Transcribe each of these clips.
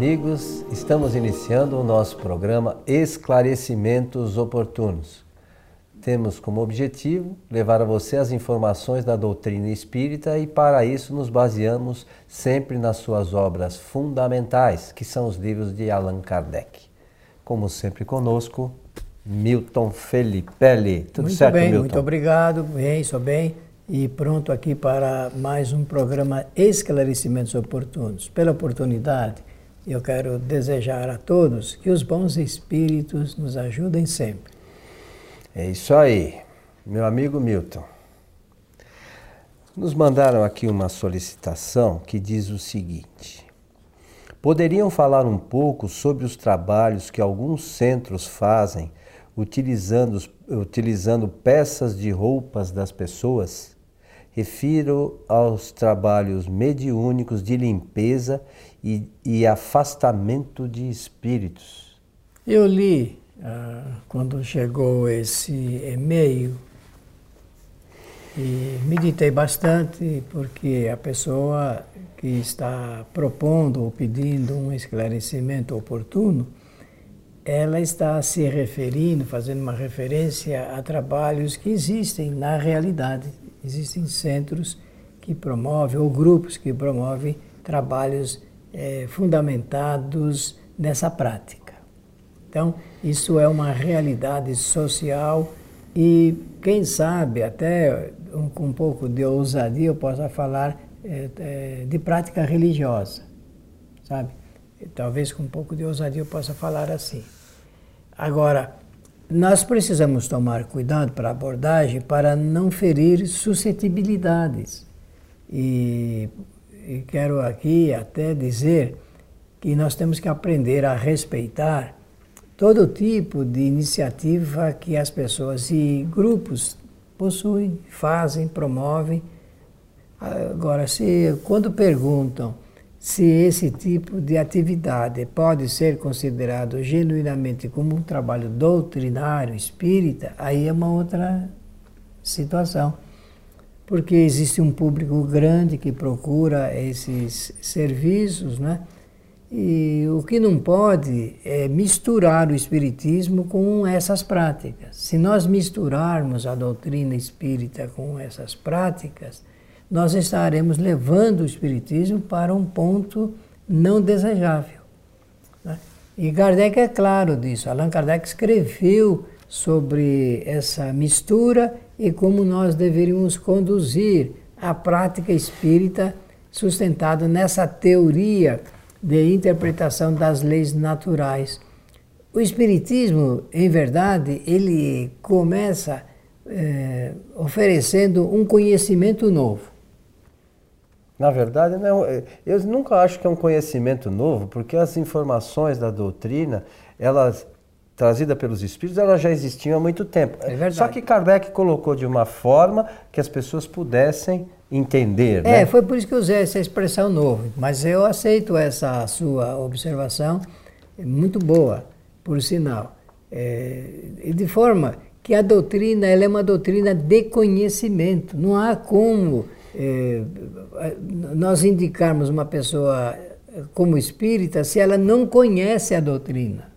amigos, estamos iniciando o nosso programa Esclarecimentos Oportunos. Temos como objetivo levar a você as informações da doutrina espírita e, para isso, nos baseamos sempre nas suas obras fundamentais, que são os livros de Allan Kardec. Como sempre conosco, Milton Felipelli. Tudo muito certo, bem, Milton? Muito obrigado, bem, sou bem e pronto aqui para mais um programa Esclarecimentos Oportunos. Pela oportunidade, eu quero desejar a todos que os bons espíritos nos ajudem sempre. É isso aí, meu amigo Milton. Nos mandaram aqui uma solicitação que diz o seguinte: Poderiam falar um pouco sobre os trabalhos que alguns centros fazem utilizando, utilizando peças de roupas das pessoas? Refiro aos trabalhos mediúnicos de limpeza e, e afastamento de espíritos. Eu li ah, quando chegou esse e-mail e meditei bastante porque a pessoa que está propondo ou pedindo um esclarecimento oportuno, ela está se referindo, fazendo uma referência a trabalhos que existem na realidade Existem centros que promovem, ou grupos que promovem, trabalhos é, fundamentados nessa prática. Então, isso é uma realidade social e, quem sabe, até um, com um pouco de ousadia, eu possa falar é, é, de prática religiosa, sabe? Talvez com um pouco de ousadia eu possa falar assim. Agora, nós precisamos tomar cuidado para a abordagem para não ferir suscetibilidades. E, e quero aqui até dizer que nós temos que aprender a respeitar todo tipo de iniciativa que as pessoas e grupos possuem, fazem, promovem. Agora, se quando perguntam se esse tipo de atividade pode ser considerado genuinamente como um trabalho doutrinário espírita, aí é uma outra situação. Porque existe um público grande que procura esses serviços, né? E o que não pode é misturar o Espiritismo com essas práticas. Se nós misturarmos a doutrina espírita com essas práticas, nós estaremos levando o Espiritismo para um ponto não desejável. Né? E Kardec é claro disso. Allan Kardec escreveu sobre essa mistura e como nós deveríamos conduzir a prática espírita sustentada nessa teoria de interpretação das leis naturais. O Espiritismo, em verdade, ele começa é, oferecendo um conhecimento novo. Na verdade, não, é, eu nunca acho que é um conhecimento novo, porque as informações da doutrina, elas trazida pelos espíritos, elas já existiam há muito tempo. É verdade. Só que Kardec colocou de uma forma que as pessoas pudessem entender. É, né? foi por isso que eu usei essa expressão novo. Mas eu aceito essa sua observação, é muito boa, por sinal. É, de forma que a doutrina ela é uma doutrina de conhecimento. Não há como é, nós indicarmos uma pessoa como espírita se ela não conhece a doutrina.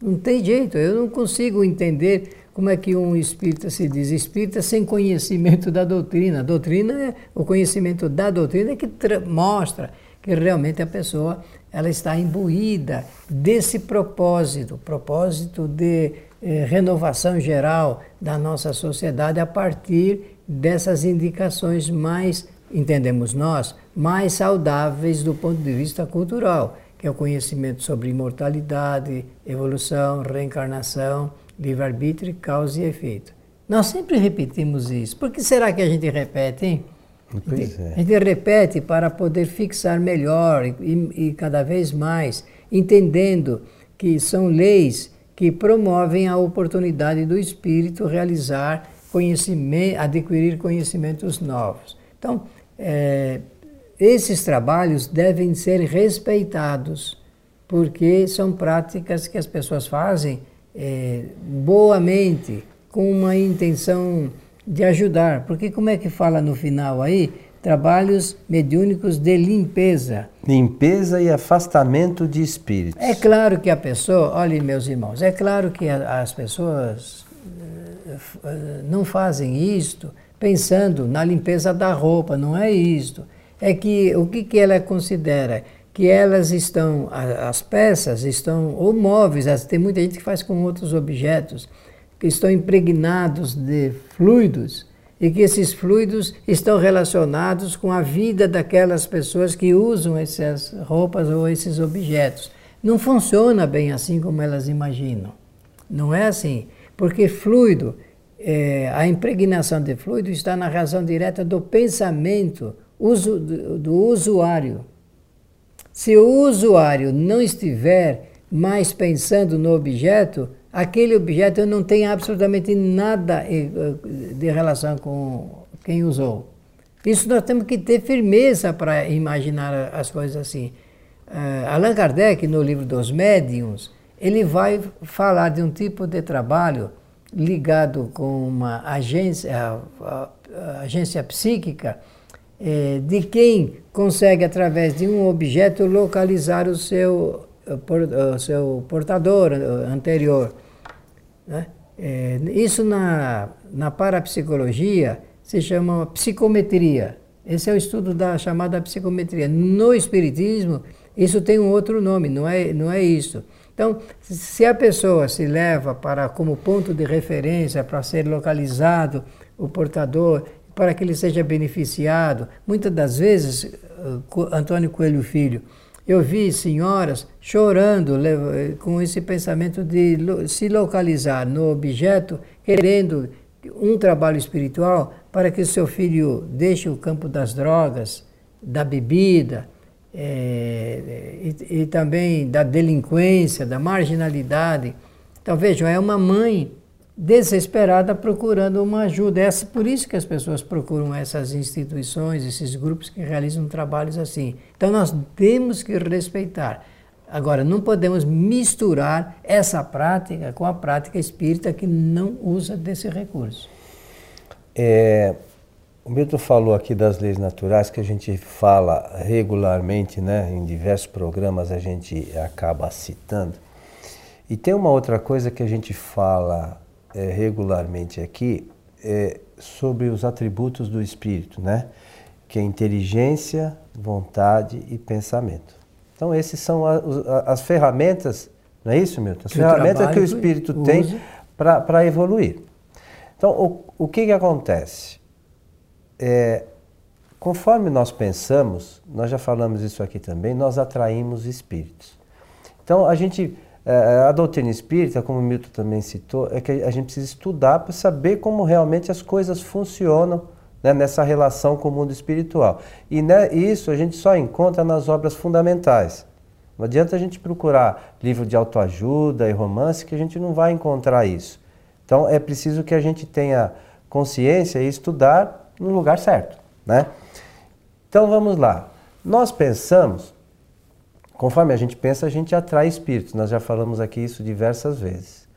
Não tem jeito, eu não consigo entender como é que um espírita se diz espírita sem conhecimento da doutrina. A doutrina, é, o conhecimento da doutrina é que mostra que realmente a pessoa ela está imbuída desse propósito, propósito de eh, renovação geral da nossa sociedade a partir dessas indicações mais, entendemos nós, mais saudáveis do ponto de vista cultural, que é o conhecimento sobre imortalidade, evolução, reencarnação, livre-arbítrio, causa e efeito. Nós sempre repetimos isso. Por que será que a gente repete, hein? Pois é. A gente repete para poder fixar melhor e, e cada vez mais, entendendo que são leis que promovem a oportunidade do espírito realizar conhecimento, adquirir conhecimentos novos. Então, é, esses trabalhos devem ser respeitados, porque são práticas que as pessoas fazem é, boamente, com uma intenção de ajudar. Porque como é que fala no final aí? trabalhos mediúnicos de limpeza. Limpeza e afastamento de espíritos. É claro que a pessoa, olhem meus irmãos, é claro que as pessoas não fazem isto pensando na limpeza da roupa, não é isto. É que o que, que ela considera? Que elas estão, as peças estão, ou móveis, tem muita gente que faz com outros objetos, que estão impregnados de fluidos e que esses fluidos estão relacionados com a vida daquelas pessoas que usam essas roupas ou esses objetos. Não funciona bem assim como elas imaginam. Não é assim, porque fluido, é, a impregnação de fluido está na razão direta do pensamento uso, do, do usuário. Se o usuário não estiver mais pensando no objeto, aquele objeto não tem absolutamente nada eh, de relação com quem usou. Isso nós temos que ter firmeza para imaginar as coisas assim. Uh, Allan Kardec, no livro dos Médiuns, ele vai falar de um tipo de trabalho ligado com uma agência, a, a, agência psíquica, eh, de quem consegue, através de um objeto, localizar o seu, o seu portador anterior. Né? É, isso na, na parapsicologia se chama psicometria. Esse é o estudo da chamada psicometria. No Espiritismo, isso tem um outro nome, não é, não é isso. Então, se a pessoa se leva para como ponto de referência para ser localizado o portador, para que ele seja beneficiado, muitas das vezes, eh, Antônio Coelho Filho, eu vi senhoras chorando com esse pensamento de se localizar no objeto, querendo um trabalho espiritual para que o seu filho deixe o campo das drogas, da bebida é, e, e também da delinquência, da marginalidade. Então vejam, é uma mãe desesperada procurando uma ajuda. É por isso que as pessoas procuram essas instituições, esses grupos que realizam trabalhos assim. Então nós temos que respeitar. Agora, não podemos misturar essa prática com a prática espírita que não usa desse recurso. É, o Milton falou aqui das leis naturais que a gente fala regularmente, né? Em diversos programas a gente acaba citando. E tem uma outra coisa que a gente fala é, regularmente aqui é sobre os atributos do espírito, né? Que é inteligência, vontade e pensamento. Então, esses são a, a, as ferramentas, não é isso, Milton? As que ferramentas que o espírito tem para evoluir. Então, o, o que, que acontece? É, conforme nós pensamos, nós já falamos isso aqui também, nós atraímos espíritos. Então, a gente é, a doutrina espírita, como Milton também citou, é que a gente precisa estudar para saber como realmente as coisas funcionam né, nessa relação com o mundo espiritual. E né, isso a gente só encontra nas obras fundamentais. Não adianta a gente procurar livro de autoajuda e romance que a gente não vai encontrar isso. Então é preciso que a gente tenha consciência e estudar no lugar certo. Né? Então vamos lá. Nós pensamos Conforme a gente pensa, a gente atrai espíritos. Nós já falamos aqui isso diversas vezes.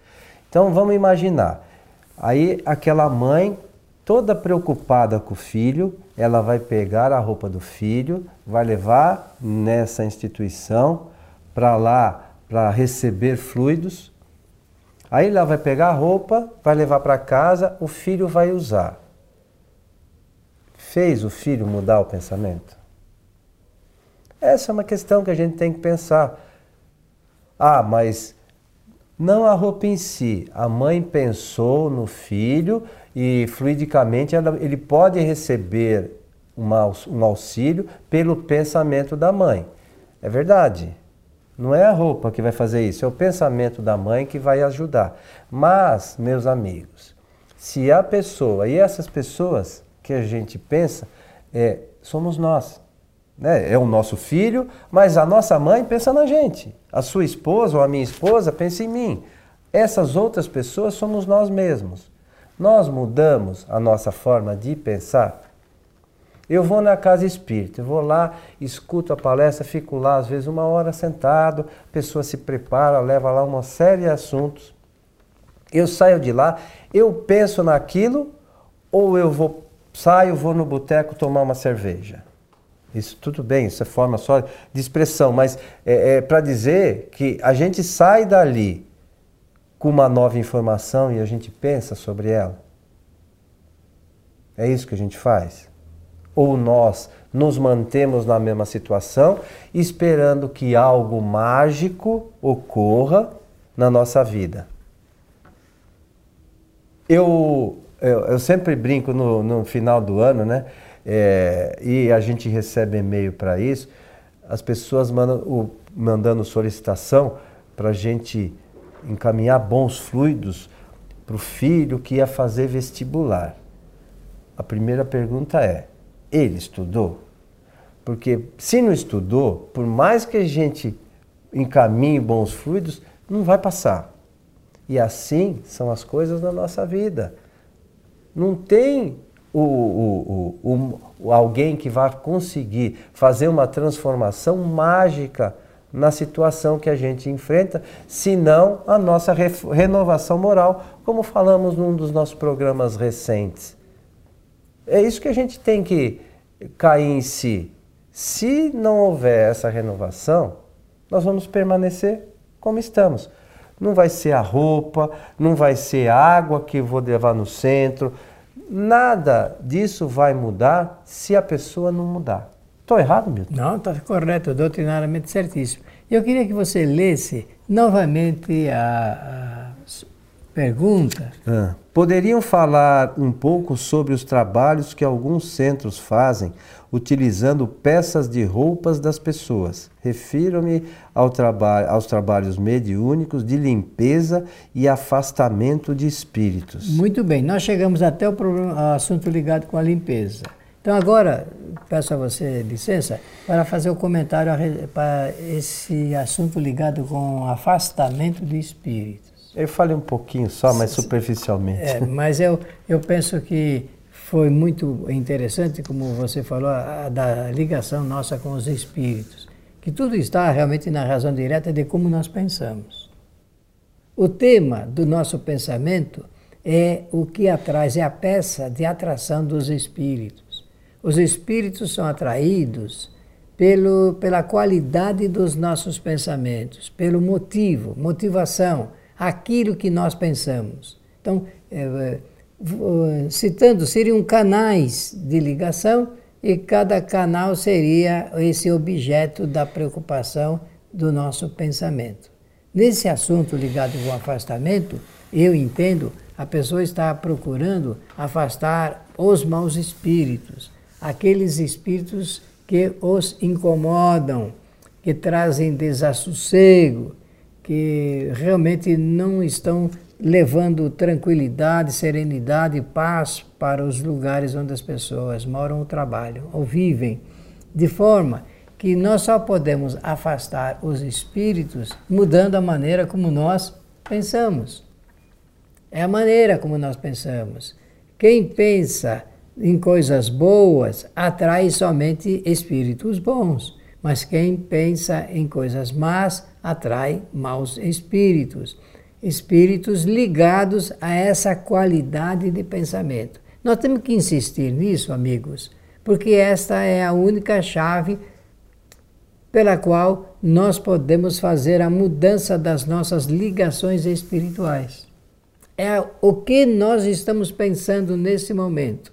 Então vamos imaginar. Aí aquela mãe, toda preocupada com o filho, ela vai pegar a roupa do filho, vai levar nessa instituição para lá para receber fluidos. Aí ela vai pegar a roupa, vai levar para casa, o filho vai usar. Fez o filho mudar o pensamento? Essa é uma questão que a gente tem que pensar. Ah, mas não a roupa em si. A mãe pensou no filho e fluidicamente ela, ele pode receber uma, um auxílio pelo pensamento da mãe. É verdade. Não é a roupa que vai fazer isso, é o pensamento da mãe que vai ajudar. Mas, meus amigos, se a pessoa, e essas pessoas que a gente pensa, é, somos nós né? é o nosso filho, mas a nossa mãe pensa na gente. A sua esposa ou a minha esposa pensa em mim. Essas outras pessoas somos nós mesmos. Nós mudamos a nossa forma de pensar. Eu vou na casa espírita, vou lá, escuto a palestra, fico lá às vezes uma hora sentado, a pessoa se prepara, leva lá uma série de assuntos. Eu saio de lá, eu penso naquilo ou eu vou saio, vou no boteco tomar uma cerveja. Isso tudo bem, isso é forma só de expressão, mas é, é para dizer que a gente sai dali com uma nova informação e a gente pensa sobre ela. É isso que a gente faz? Ou nós nos mantemos na mesma situação, esperando que algo mágico ocorra na nossa vida? Eu, eu, eu sempre brinco no, no, final do ano, né? É, e a gente recebe e-mail para isso, as pessoas mandam, o, mandando solicitação para a gente encaminhar bons fluidos para o filho que ia fazer vestibular. A primeira pergunta é: ele estudou? Porque se não estudou, por mais que a gente encaminhe bons fluidos, não vai passar. E assim são as coisas na nossa vida. Não tem o, o, o, o, alguém que vai conseguir fazer uma transformação mágica na situação que a gente enfrenta, senão a nossa renovação moral, como falamos num dos nossos programas recentes. É isso que a gente tem que cair em si. Se não houver essa renovação, nós vamos permanecer como estamos. Não vai ser a roupa, não vai ser a água que vou levar no centro. Nada disso vai mudar se a pessoa não mudar. Estou errado, Milton? Não, está correto, doutrinariamente certíssimo. Eu queria que você lesse novamente a pergunta. Ah. Poderiam falar um pouco sobre os trabalhos que alguns centros fazem utilizando peças de roupas das pessoas. Refiro-me ao traba aos trabalhos mediúnicos de limpeza e afastamento de espíritos. Muito bem, nós chegamos até o problema, assunto ligado com a limpeza. Então agora peço a você licença para fazer o um comentário para esse assunto ligado com afastamento de espíritos. Eu falei um pouquinho só, mas superficialmente. É, mas eu, eu penso que foi muito interessante, como você falou, a, da ligação nossa com os espíritos, que tudo está realmente na razão direta de como nós pensamos. O tema do nosso pensamento é o que atrai, é a peça de atração dos espíritos. Os espíritos são atraídos pelo, pela qualidade dos nossos pensamentos, pelo motivo, motivação, aquilo que nós pensamos. Então, é, citando, seriam canais de ligação e cada canal seria esse objeto da preocupação do nosso pensamento. Nesse assunto ligado com o afastamento, eu entendo a pessoa está procurando afastar os maus espíritos, aqueles espíritos que os incomodam, que trazem desassossego, que realmente não estão levando tranquilidade, serenidade paz para os lugares onde as pessoas moram ou trabalham ou vivem, de forma que nós só podemos afastar os espíritos mudando a maneira como nós pensamos. É a maneira como nós pensamos. Quem pensa em coisas boas atrai somente espíritos bons, mas quem pensa em coisas más atrai maus espíritos espíritos ligados a essa qualidade de pensamento. Nós temos que insistir nisso, amigos, porque esta é a única chave pela qual nós podemos fazer a mudança das nossas ligações espirituais. É o que nós estamos pensando nesse momento,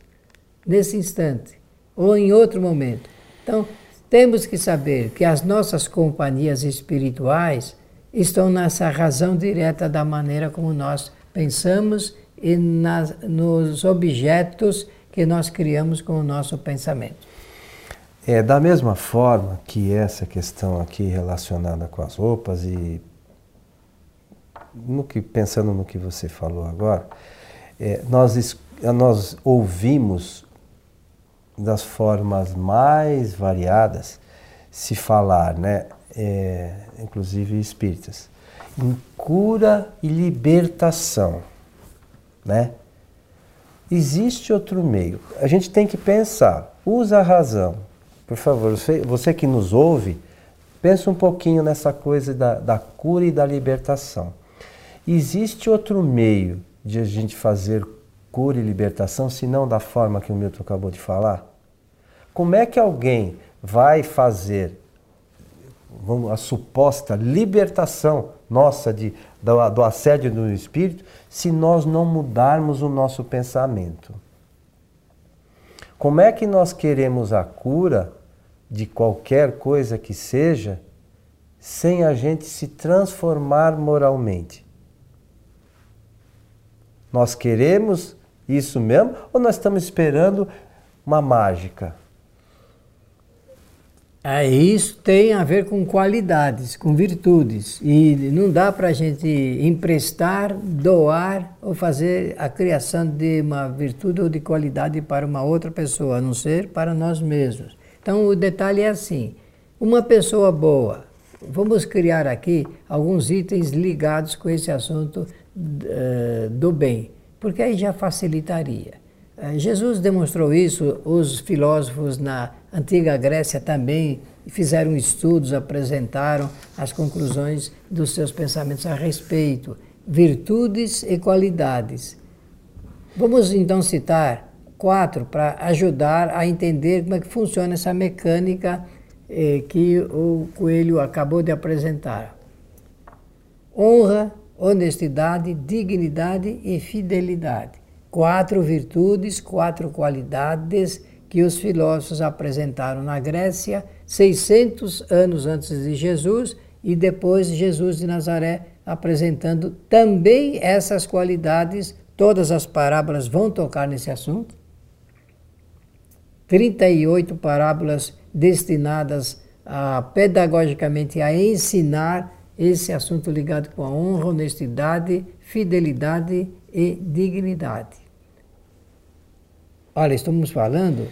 nesse instante, ou em outro momento. Então, temos que saber que as nossas companhias espirituais estão nessa razão direta da maneira como nós pensamos e nas, nos objetos que nós criamos com o nosso pensamento. É da mesma forma que essa questão aqui relacionada com as roupas e no que pensando no que você falou agora, é, nós nós ouvimos das formas mais variadas se falar, né? é, inclusive espíritas, em cura e libertação, né? Existe outro meio. A gente tem que pensar. Usa a razão. Por favor, você, você que nos ouve, pensa um pouquinho nessa coisa da, da cura e da libertação. Existe outro meio de a gente fazer cura e libertação, se não da forma que o Milton acabou de falar? Como é que alguém vai fazer vamos, a suposta libertação nossa de, do, do assédio do espírito se nós não mudarmos o nosso pensamento? Como é que nós queremos a cura de qualquer coisa que seja sem a gente se transformar moralmente? Nós queremos isso mesmo ou nós estamos esperando uma mágica? É, isso tem a ver com qualidades, com virtudes. E não dá para a gente emprestar, doar ou fazer a criação de uma virtude ou de qualidade para uma outra pessoa, a não ser para nós mesmos. Então o detalhe é assim: uma pessoa boa, vamos criar aqui alguns itens ligados com esse assunto uh, do bem, porque aí já facilitaria. Uh, Jesus demonstrou isso, os filósofos na antiga Grécia também fizeram estudos, apresentaram as conclusões dos seus pensamentos a respeito, virtudes e qualidades. Vamos então citar quatro para ajudar a entender como é que funciona essa mecânica eh, que o Coelho acabou de apresentar. Honra, honestidade, dignidade e fidelidade. Quatro virtudes, quatro qualidades que os filósofos apresentaram na Grécia 600 anos antes de Jesus e depois Jesus de Nazaré apresentando também essas qualidades. Todas as parábolas vão tocar nesse assunto. 38 parábolas destinadas a, pedagogicamente a ensinar esse assunto ligado com a honra, honestidade, fidelidade e dignidade. Olha, estamos falando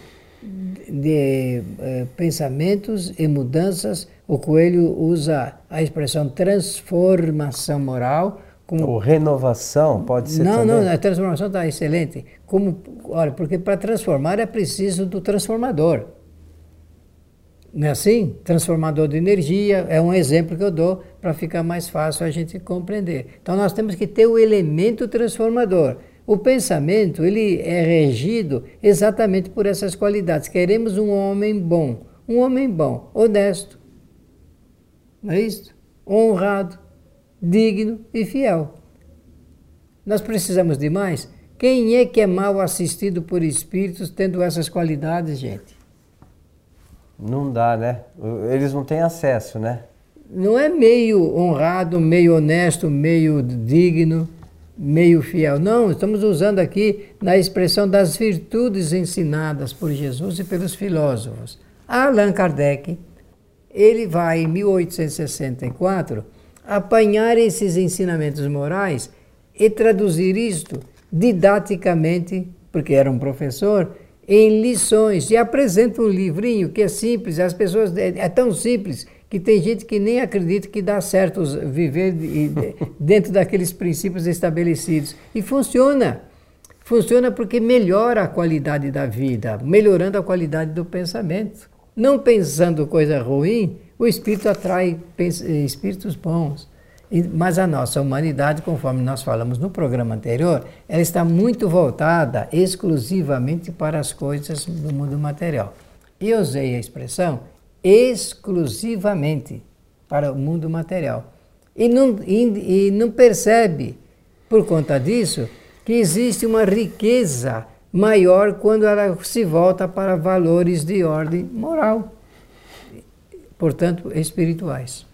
de eh, pensamentos e mudanças. O Coelho usa a expressão transformação moral como... Ou renovação, pode ser não, também? Não, a transformação está excelente. Como, olha, porque para transformar é preciso do transformador. Não é assim? Transformador de energia é um exemplo que eu dou para ficar mais fácil a gente compreender. Então nós temos que ter o elemento transformador. O pensamento ele é regido exatamente por essas qualidades. Queremos um homem bom, um homem bom, honesto, não é isso? Honrado, digno e fiel. Nós precisamos de mais? Quem é que é mal assistido por espíritos tendo essas qualidades, gente? Não dá, né? Eles não têm acesso, né? Não é meio honrado, meio honesto, meio digno, meio fiel. Não, estamos usando aqui na expressão das virtudes ensinadas por Jesus e pelos filósofos. Allan Kardec, ele vai em 1864 apanhar esses ensinamentos morais e traduzir isto didaticamente, porque era um professor, em lições. E apresenta um livrinho que é simples, as pessoas é, é tão simples que tem gente que nem acredita que dá certo viver dentro daqueles princípios estabelecidos. E funciona. Funciona porque melhora a qualidade da vida, melhorando a qualidade do pensamento. Não pensando coisa ruim, o espírito atrai espíritos bons. Mas a nossa humanidade, conforme nós falamos no programa anterior, ela está muito voltada exclusivamente para as coisas do mundo material. E eu usei a expressão exclusivamente para o mundo material. E não, e, e não percebe, por conta disso, que existe uma riqueza maior quando ela se volta para valores de ordem moral, portanto, espirituais.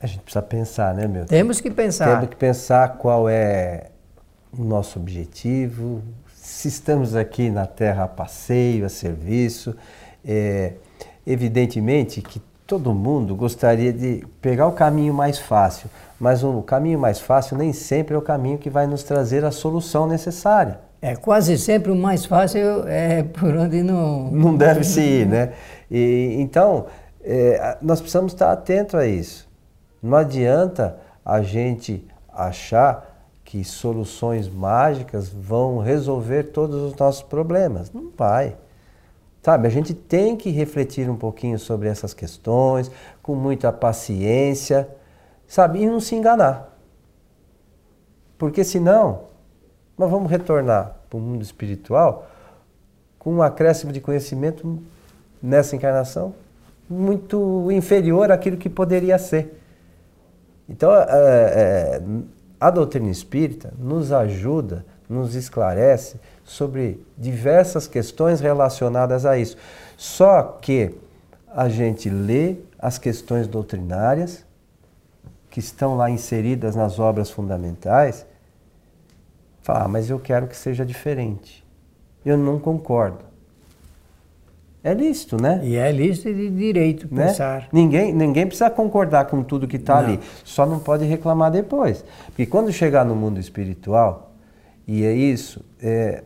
A gente precisa pensar, né, meu? Temos que pensar. Temos que pensar qual é o nosso objetivo, se estamos aqui na Terra a passeio, a serviço. É, evidentemente que todo mundo gostaria de pegar o caminho mais fácil, mas o caminho mais fácil nem sempre é o caminho que vai nos trazer a solução necessária. É, quase sempre o mais fácil é por onde não. Não deve se ir, né? E, então, é, nós precisamos estar atentos a isso. Não adianta a gente achar que soluções mágicas vão resolver todos os nossos problemas. Não vai. Sabe, a gente tem que refletir um pouquinho sobre essas questões, com muita paciência, sabe, e não se enganar. Porque senão Nós vamos retornar para o mundo espiritual com um acréscimo de conhecimento nessa encarnação muito inferior àquilo que poderia ser. Então, é, é, a doutrina espírita nos ajuda, nos esclarece sobre diversas questões relacionadas a isso. Só que a gente lê as questões doutrinárias que estão lá inseridas nas obras fundamentais, fala, ah, mas eu quero que seja diferente. Eu não concordo. É lícito, né? E é lícito de direito né? pensar. Ninguém, ninguém precisa concordar com tudo que está ali. Só não pode reclamar depois. Porque quando chegar no mundo espiritual, e é isso, é,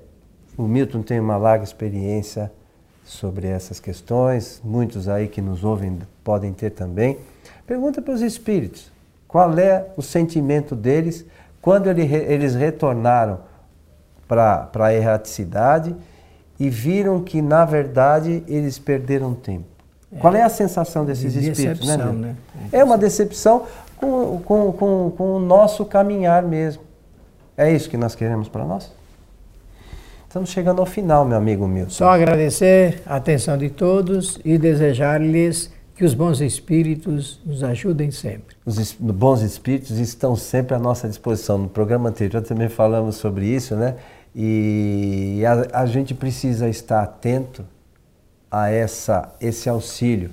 o Milton tem uma larga experiência sobre essas questões, muitos aí que nos ouvem podem ter também. Pergunta para os espíritos qual é o sentimento deles quando ele, eles retornaram para a erraticidade e viram que, na verdade, eles perderam tempo. É, Qual é a sensação desses de espíritos? Né, né? É uma decepção com, com, com, com o nosso caminhar mesmo. É isso que nós queremos para nós? Estamos chegando ao final, meu amigo Milton. Só agradecer a atenção de todos e desejar-lhes que os bons espíritos nos ajudem sempre. Os bons espíritos estão sempre à nossa disposição. No programa anterior também falamos sobre isso, né? E a, a gente precisa estar atento a essa, esse auxílio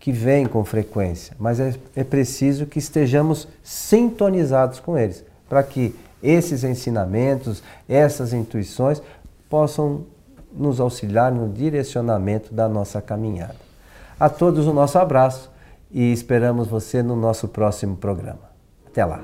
que vem com frequência, mas é, é preciso que estejamos sintonizados com eles, para que esses ensinamentos, essas intuições possam nos auxiliar no direcionamento da nossa caminhada. A todos o nosso abraço e esperamos você no nosso próximo programa. Até lá!